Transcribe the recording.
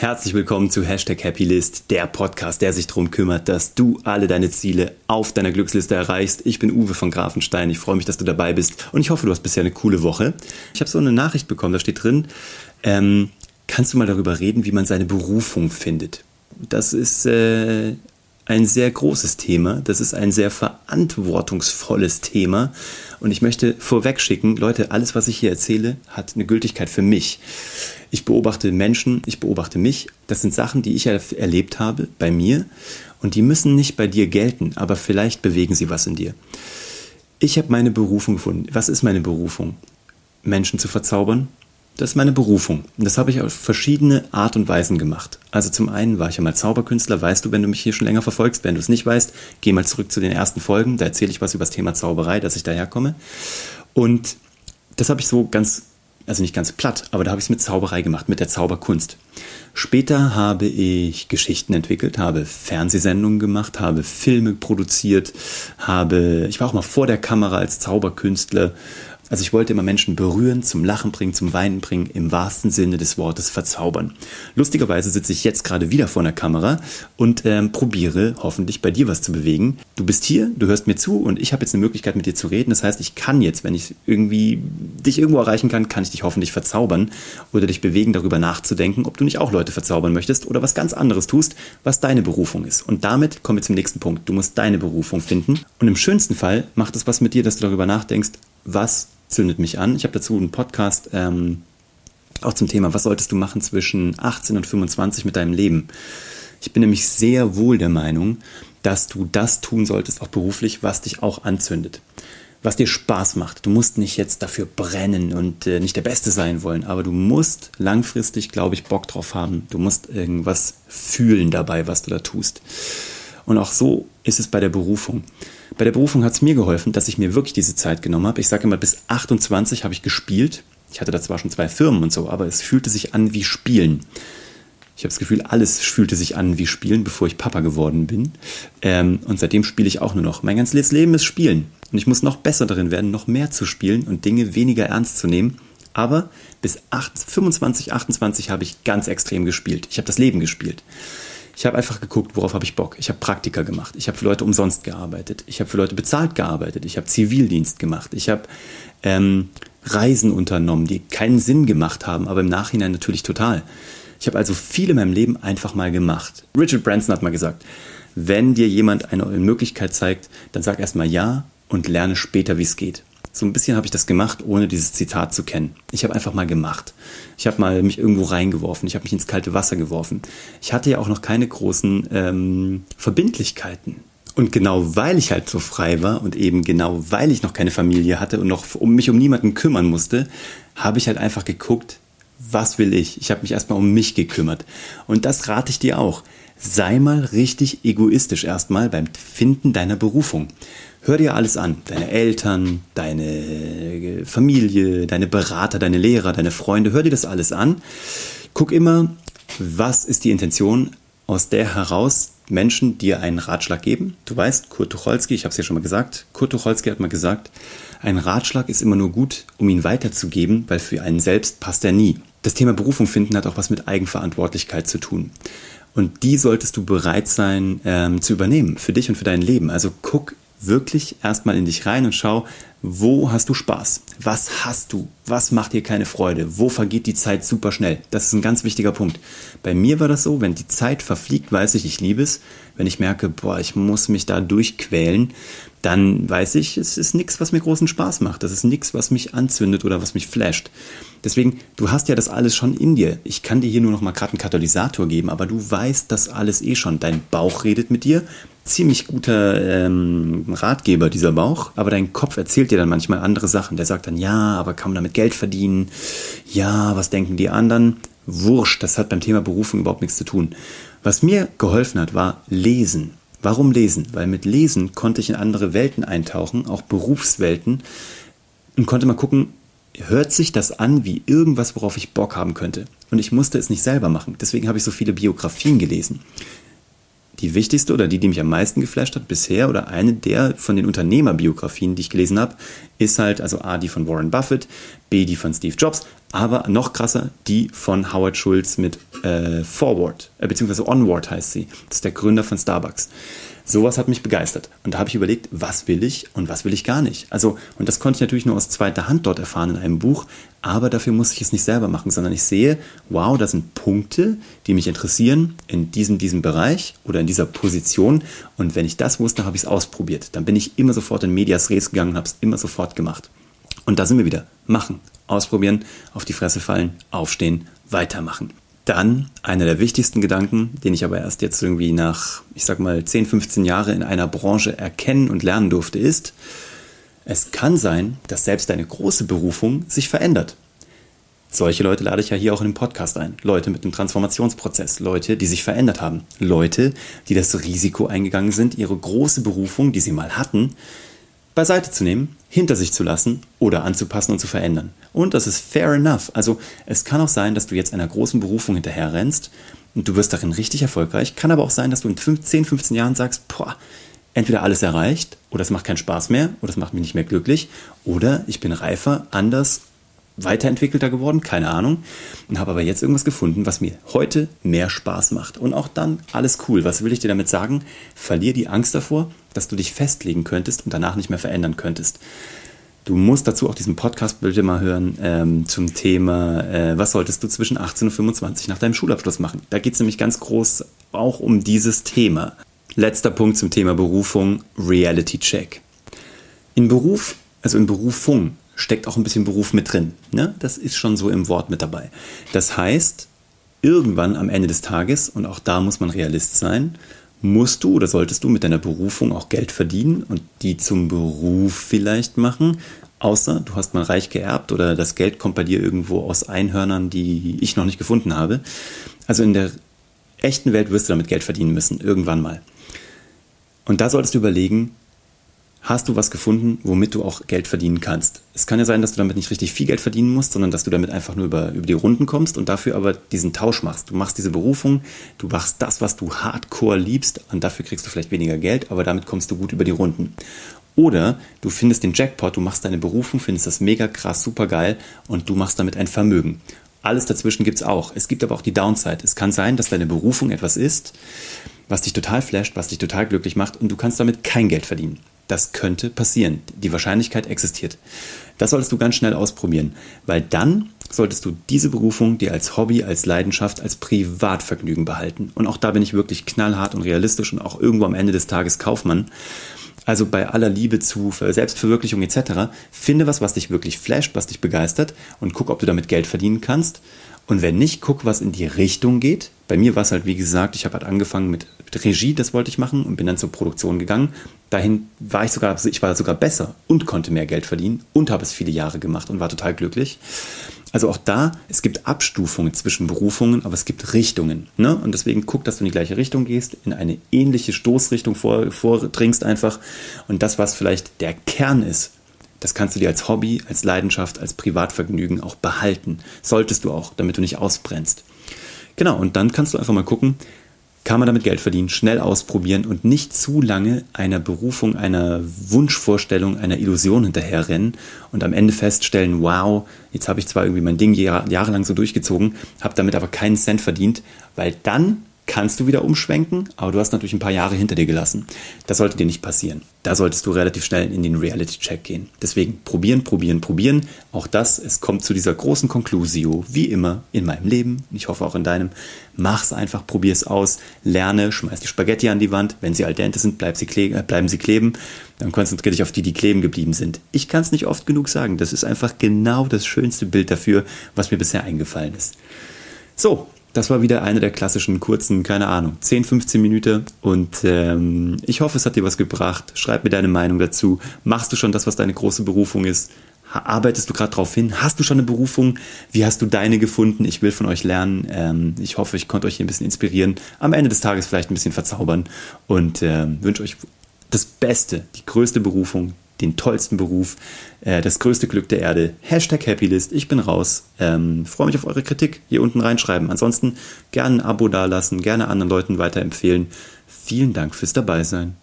Herzlich willkommen zu Hashtag Happylist, der Podcast, der sich darum kümmert, dass du alle deine Ziele auf deiner Glücksliste erreichst. Ich bin Uwe von Grafenstein. Ich freue mich, dass du dabei bist und ich hoffe, du hast bisher eine coole Woche. Ich habe so eine Nachricht bekommen, da steht drin, ähm, kannst du mal darüber reden, wie man seine Berufung findet? Das ist äh, ein sehr großes Thema. Das ist ein sehr verantwortungsvolles Thema. Und ich möchte vorweg schicken, Leute, alles, was ich hier erzähle, hat eine Gültigkeit für mich. Ich beobachte Menschen, ich beobachte mich. Das sind Sachen, die ich erlebt habe bei mir und die müssen nicht bei dir gelten, aber vielleicht bewegen sie was in dir. Ich habe meine Berufung gefunden. Was ist meine Berufung? Menschen zu verzaubern. Das ist meine Berufung. Das habe ich auf verschiedene Art und Weisen gemacht. Also zum einen war ich ja mal Zauberkünstler, weißt du, wenn du mich hier schon länger verfolgst. Wenn du es nicht weißt, geh mal zurück zu den ersten Folgen. Da erzähle ich was über das Thema Zauberei, dass ich daherkomme. Und das habe ich so ganz also nicht ganz platt, aber da habe ich es mit Zauberei gemacht, mit der Zauberkunst. Später habe ich Geschichten entwickelt, habe Fernsehsendungen gemacht, habe Filme produziert, habe, ich war auch mal vor der Kamera als Zauberkünstler, also ich wollte immer Menschen berühren, zum Lachen bringen, zum Weinen bringen, im wahrsten Sinne des Wortes verzaubern. Lustigerweise sitze ich jetzt gerade wieder vor einer Kamera und ähm, probiere hoffentlich bei dir was zu bewegen. Du bist hier, du hörst mir zu und ich habe jetzt eine Möglichkeit mit dir zu reden. Das heißt, ich kann jetzt, wenn ich irgendwie dich irgendwo erreichen kann, kann ich dich hoffentlich verzaubern oder dich bewegen, darüber nachzudenken, ob du nicht auch Leute verzaubern möchtest oder was ganz anderes tust, was deine Berufung ist. Und damit kommen wir zum nächsten Punkt. Du musst deine Berufung finden. Und im schönsten Fall macht es was mit dir, dass du darüber nachdenkst, was zündet mich an. Ich habe dazu einen Podcast ähm, auch zum Thema, was solltest du machen zwischen 18 und 25 mit deinem Leben. Ich bin nämlich sehr wohl der Meinung, dass du das tun solltest, auch beruflich, was dich auch anzündet. Was dir Spaß macht. Du musst nicht jetzt dafür brennen und äh, nicht der Beste sein wollen, aber du musst langfristig, glaube ich, Bock drauf haben. Du musst irgendwas fühlen dabei, was du da tust. Und auch so ist es bei der Berufung. Bei der Berufung hat es mir geholfen, dass ich mir wirklich diese Zeit genommen habe. Ich sage immer, bis 28 habe ich gespielt. Ich hatte da zwar schon zwei Firmen und so, aber es fühlte sich an wie Spielen. Ich habe das Gefühl, alles fühlte sich an wie Spielen, bevor ich Papa geworden bin. Ähm, und seitdem spiele ich auch nur noch. Mein ganzes Leben ist Spielen. Und ich muss noch besser darin werden, noch mehr zu spielen und Dinge weniger ernst zu nehmen. Aber bis 8, 25, 28 habe ich ganz extrem gespielt. Ich habe das Leben gespielt. Ich habe einfach geguckt, worauf habe ich Bock. Ich habe Praktika gemacht. Ich habe für Leute umsonst gearbeitet. Ich habe für Leute bezahlt gearbeitet. Ich habe Zivildienst gemacht. Ich habe ähm, Reisen unternommen, die keinen Sinn gemacht haben, aber im Nachhinein natürlich total. Ich habe also viel in meinem Leben einfach mal gemacht. Richard Branson hat mal gesagt, wenn dir jemand eine Möglichkeit zeigt, dann sag erstmal ja und lerne später, wie es geht. So ein bisschen habe ich das gemacht, ohne dieses Zitat zu kennen. Ich habe einfach mal gemacht. Ich habe mal mich irgendwo reingeworfen. Ich habe mich ins kalte Wasser geworfen. Ich hatte ja auch noch keine großen ähm, Verbindlichkeiten. Und genau weil ich halt so frei war und eben genau weil ich noch keine Familie hatte und noch um mich um niemanden kümmern musste, habe ich halt einfach geguckt, was will ich? Ich habe mich erstmal um mich gekümmert. Und das rate ich dir auch. Sei mal richtig egoistisch erstmal beim Finden deiner Berufung. Hör dir alles an. Deine Eltern, deine Familie, deine Berater, deine Lehrer, deine Freunde. Hör dir das alles an. Guck immer, was ist die Intention, aus der heraus Menschen dir einen Ratschlag geben. Du weißt, Kurt Tucholsky, ich habe es ja schon mal gesagt, Kurt Tucholsky hat mal gesagt, ein Ratschlag ist immer nur gut, um ihn weiterzugeben, weil für einen selbst passt er nie. Das Thema Berufung finden hat auch was mit Eigenverantwortlichkeit zu tun. Und die solltest du bereit sein ähm, zu übernehmen, für dich und für dein Leben. Also guck wirklich erstmal in dich rein und schau, wo hast du Spaß? Was hast du? Was macht dir keine Freude? Wo vergeht die Zeit super schnell? Das ist ein ganz wichtiger Punkt. Bei mir war das so, wenn die Zeit verfliegt, weiß ich, ich liebe es. Wenn ich merke, boah, ich muss mich da durchquälen, dann weiß ich, es ist nichts, was mir großen Spaß macht. Das ist nichts, was mich anzündet oder was mich flasht. Deswegen, du hast ja das alles schon in dir. Ich kann dir hier nur noch mal gerade einen Katalysator geben, aber du weißt das alles eh schon. Dein Bauch redet mit dir, ziemlich guter ähm, Ratgeber, dieser Bauch, aber dein Kopf erzählt dir dann manchmal andere Sachen. Der sagt dann, ja, aber kann man damit Geld verdienen? Ja, was denken die anderen? Wurscht, das hat beim Thema Berufung überhaupt nichts zu tun. Was mir geholfen hat, war Lesen. Warum lesen? Weil mit Lesen konnte ich in andere Welten eintauchen, auch Berufswelten, und konnte mal gucken, hört sich das an wie irgendwas, worauf ich Bock haben könnte. Und ich musste es nicht selber machen. Deswegen habe ich so viele Biografien gelesen die wichtigste oder die, die mich am meisten geflasht hat bisher oder eine der von den Unternehmerbiografien, die ich gelesen habe, ist halt also A, die von Warren Buffett, B, die von Steve Jobs, Aber noch krasser, die von Howard Schulz mit äh, Forward, äh, beziehungsweise Onward heißt sie. Das ist der Gründer von Starbucks. Sowas hat mich begeistert. Und da habe ich überlegt, was will ich und was will ich gar nicht. Also, und das konnte ich natürlich nur aus zweiter Hand dort erfahren in einem Buch, aber dafür muss ich es nicht selber machen, sondern ich sehe, wow, das sind Punkte, die mich interessieren in diesem, diesem Bereich oder in dieser Position. Und wenn ich das wusste, habe ich es ausprobiert. Dann bin ich immer sofort in Medias Res gegangen und habe es immer sofort gemacht. Und da sind wir wieder. Machen, ausprobieren, auf die Fresse fallen, aufstehen, weitermachen. Dann einer der wichtigsten Gedanken, den ich aber erst jetzt irgendwie nach, ich sag mal, 10, 15 Jahre in einer Branche erkennen und lernen durfte, ist, es kann sein, dass selbst deine große Berufung sich verändert. Solche Leute lade ich ja hier auch in den Podcast ein. Leute mit einem Transformationsprozess, Leute, die sich verändert haben, Leute, die das Risiko eingegangen sind, ihre große Berufung, die sie mal hatten, beiseite zu nehmen, hinter sich zu lassen oder anzupassen und zu verändern. Und das ist fair enough. Also es kann auch sein, dass du jetzt einer großen Berufung hinterher rennst und du wirst darin richtig erfolgreich. Kann aber auch sein, dass du in 10, 15 Jahren sagst, boah, entweder alles erreicht oder es macht keinen Spaß mehr oder es macht mich nicht mehr glücklich oder ich bin reifer, anders, weiterentwickelter geworden, keine Ahnung, und habe aber jetzt irgendwas gefunden, was mir heute mehr Spaß macht. Und auch dann alles cool. Was will ich dir damit sagen? Verlier die Angst davor, dass du dich festlegen könntest und danach nicht mehr verändern könntest. Du musst dazu auch diesen Podcast bitte mal hören ähm, zum Thema, äh, was solltest du zwischen 18 und 25 nach deinem Schulabschluss machen. Da geht es nämlich ganz groß auch um dieses Thema. Letzter Punkt zum Thema Berufung, Reality Check. In Beruf, also in Berufung, steckt auch ein bisschen Beruf mit drin. Ne? Das ist schon so im Wort mit dabei. Das heißt, irgendwann am Ende des Tages, und auch da muss man Realist sein, musst du oder solltest du mit deiner Berufung auch Geld verdienen und die zum Beruf vielleicht machen. Außer du hast mal reich geerbt oder das Geld kommt bei dir irgendwo aus Einhörnern, die ich noch nicht gefunden habe. Also in der echten Welt wirst du damit Geld verdienen müssen, irgendwann mal. Und da solltest du überlegen, hast du was gefunden, womit du auch Geld verdienen kannst. Es kann ja sein, dass du damit nicht richtig viel Geld verdienen musst, sondern dass du damit einfach nur über, über die Runden kommst und dafür aber diesen Tausch machst. Du machst diese Berufung, du machst das, was du hardcore liebst und dafür kriegst du vielleicht weniger Geld, aber damit kommst du gut über die Runden. Oder du findest den Jackpot, du machst deine Berufung, findest das mega krass, super geil und du machst damit ein Vermögen. Alles dazwischen gibt es auch. Es gibt aber auch die Downside. Es kann sein, dass deine Berufung etwas ist, was dich total flasht, was dich total glücklich macht und du kannst damit kein Geld verdienen. Das könnte passieren. Die Wahrscheinlichkeit existiert. Das solltest du ganz schnell ausprobieren, weil dann solltest du diese Berufung dir als Hobby, als Leidenschaft, als Privatvergnügen behalten. Und auch da bin ich wirklich knallhart und realistisch und auch irgendwo am Ende des Tages Kaufmann. Also bei aller Liebe zu Selbstverwirklichung etc. Finde was, was dich wirklich flasht, was dich begeistert und guck, ob du damit Geld verdienen kannst. Und wenn nicht, guck, was in die Richtung geht. Bei mir war es halt, wie gesagt, ich habe halt angefangen mit, mit, Regie, das wollte ich machen und bin dann zur Produktion gegangen. Dahin war ich sogar, ich war sogar besser und konnte mehr Geld verdienen und habe es viele Jahre gemacht und war total glücklich. Also auch da, es gibt Abstufungen zwischen Berufungen, aber es gibt Richtungen. Ne? Und deswegen guck, dass du in die gleiche Richtung gehst, in eine ähnliche Stoßrichtung vor, vordringst einfach. Und das, was vielleicht der Kern ist, das kannst du dir als Hobby, als Leidenschaft, als Privatvergnügen auch behalten. Solltest du auch, damit du nicht ausbrennst. Genau, und dann kannst du einfach mal gucken, kann man damit Geld verdienen, schnell ausprobieren und nicht zu lange einer Berufung, einer Wunschvorstellung, einer Illusion hinterherrennen und am Ende feststellen, wow, jetzt habe ich zwar irgendwie mein Ding jahrelang so durchgezogen, habe damit aber keinen Cent verdient, weil dann kannst du wieder umschwenken, aber du hast natürlich ein paar Jahre hinter dir gelassen. Das sollte dir nicht passieren. Da solltest du relativ schnell in den Reality-Check gehen. Deswegen probieren, probieren, probieren. Auch das, es kommt zu dieser großen Konklusio, wie immer in meinem Leben, ich hoffe auch in deinem. Mach's einfach, probier's aus, lerne, schmeiß die Spaghetti an die Wand. Wenn sie al dente sind, bleib sie äh, bleiben sie kleben. Dann konzentriere dich auf die, die kleben geblieben sind. Ich kann es nicht oft genug sagen. Das ist einfach genau das schönste Bild dafür, was mir bisher eingefallen ist. So, das war wieder eine der klassischen kurzen, keine Ahnung, 10, 15 Minuten. Und ähm, ich hoffe, es hat dir was gebracht. Schreib mir deine Meinung dazu. Machst du schon das, was deine große Berufung ist? Arbeitest du gerade drauf hin? Hast du schon eine Berufung? Wie hast du deine gefunden? Ich will von euch lernen. Ähm, ich hoffe, ich konnte euch hier ein bisschen inspirieren. Am Ende des Tages vielleicht ein bisschen verzaubern. Und ähm, wünsche euch das Beste, die größte Berufung, den tollsten Beruf, äh, das größte Glück der Erde. Hashtag Happylist, ich bin raus. Ähm, Freue mich auf eure Kritik hier unten reinschreiben. Ansonsten gerne ein Abo dalassen, gerne anderen Leuten weiterempfehlen. Vielen Dank fürs Dabeisein.